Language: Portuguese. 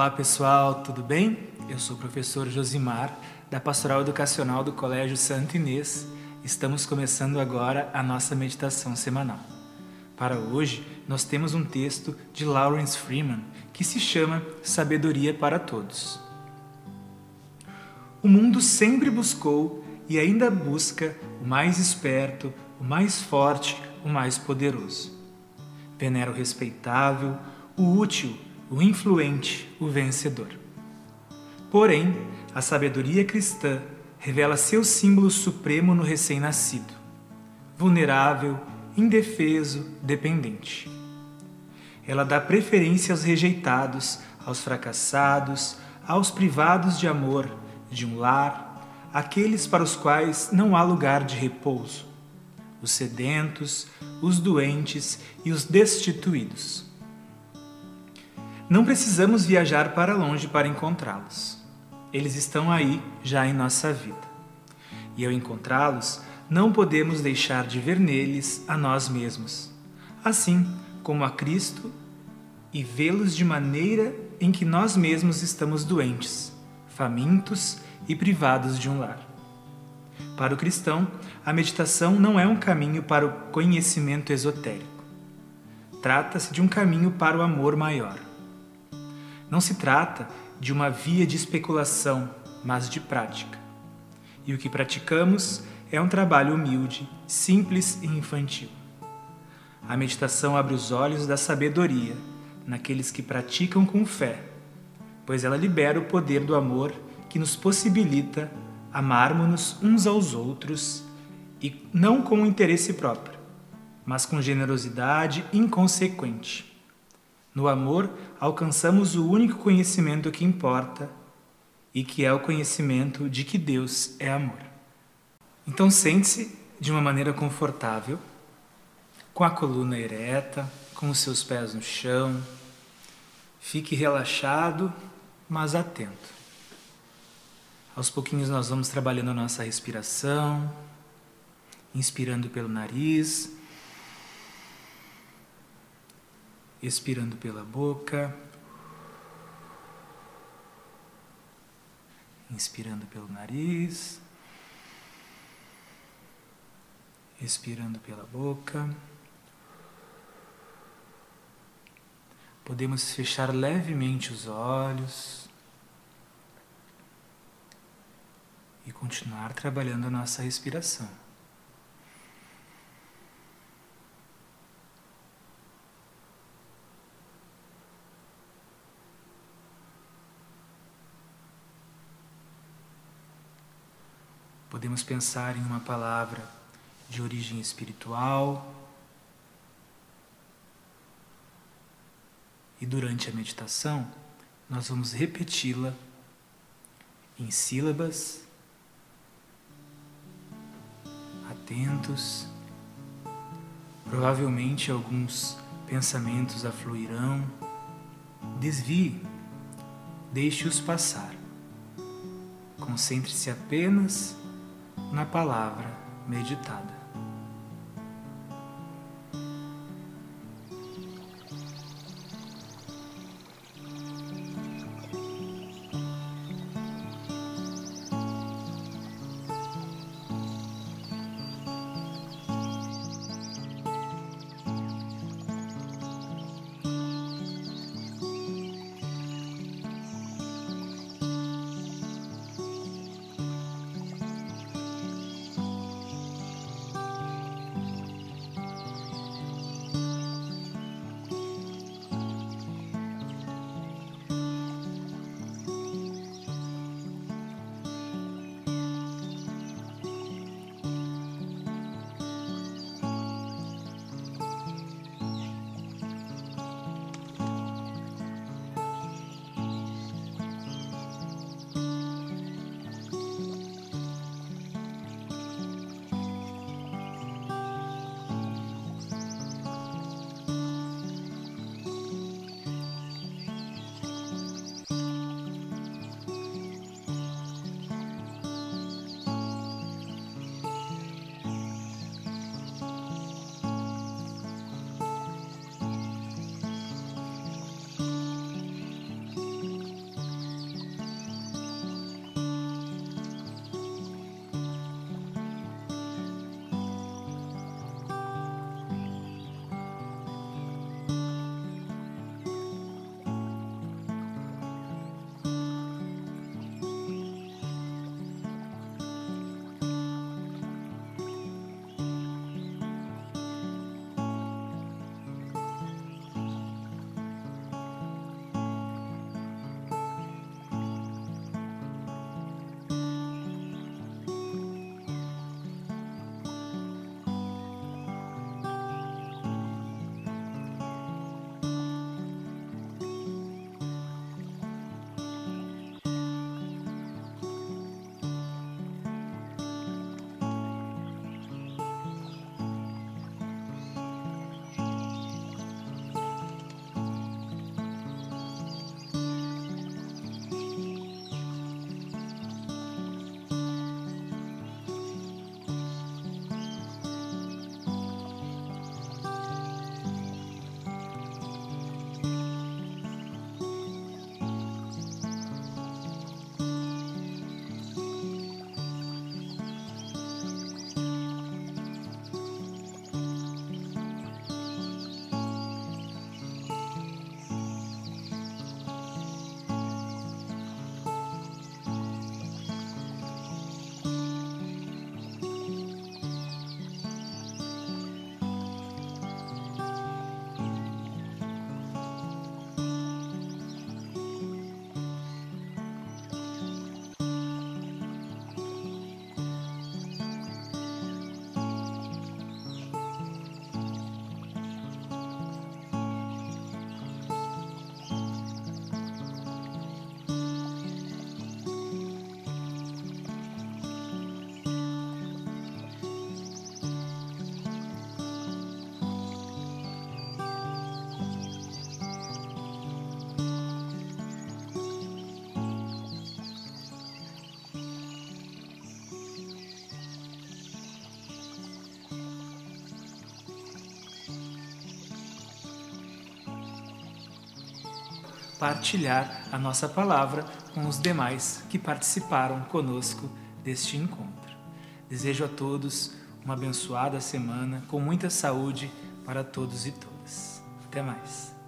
Olá pessoal, tudo bem? Eu sou o professor Josimar, da Pastoral Educacional do Colégio Santo Inês. Estamos começando agora a nossa meditação semanal. Para hoje, nós temos um texto de Lawrence Freeman que se chama Sabedoria para Todos. O mundo sempre buscou e ainda busca o mais esperto, o mais forte, o mais poderoso. Venera o respeitável, o útil, o influente, o vencedor. Porém, a sabedoria cristã revela seu símbolo supremo no recém-nascido, vulnerável, indefeso, dependente. Ela dá preferência aos rejeitados, aos fracassados, aos privados de amor, de um lar, aqueles para os quais não há lugar de repouso, os sedentos, os doentes e os destituídos. Não precisamos viajar para longe para encontrá-los. Eles estão aí já em nossa vida. E ao encontrá-los, não podemos deixar de ver neles a nós mesmos, assim como a Cristo, e vê-los de maneira em que nós mesmos estamos doentes, famintos e privados de um lar. Para o cristão, a meditação não é um caminho para o conhecimento esotérico. Trata-se de um caminho para o amor maior. Não se trata de uma via de especulação, mas de prática. E o que praticamos é um trabalho humilde, simples e infantil. A meditação abre os olhos da sabedoria naqueles que praticam com fé, pois ela libera o poder do amor que nos possibilita amarmos-nos uns aos outros e não com interesse próprio, mas com generosidade inconsequente. No amor, alcançamos o único conhecimento que importa e que é o conhecimento de que Deus é amor. Então, sente-se de uma maneira confortável, com a coluna ereta, com os seus pés no chão. Fique relaxado, mas atento. Aos pouquinhos nós vamos trabalhando a nossa respiração, inspirando pelo nariz, expirando pela boca, inspirando pelo nariz, expirando pela boca. Podemos fechar levemente os olhos. e continuar trabalhando a nossa respiração. Podemos pensar em uma palavra de origem espiritual e durante a meditação nós vamos repeti-la em sílabas atentos. Provavelmente alguns pensamentos afluirão. Desvie, deixe-os passar. Concentre-se apenas na palavra meditada. Partilhar a nossa palavra com os demais que participaram conosco deste encontro. Desejo a todos uma abençoada semana com muita saúde para todos e todas. Até mais.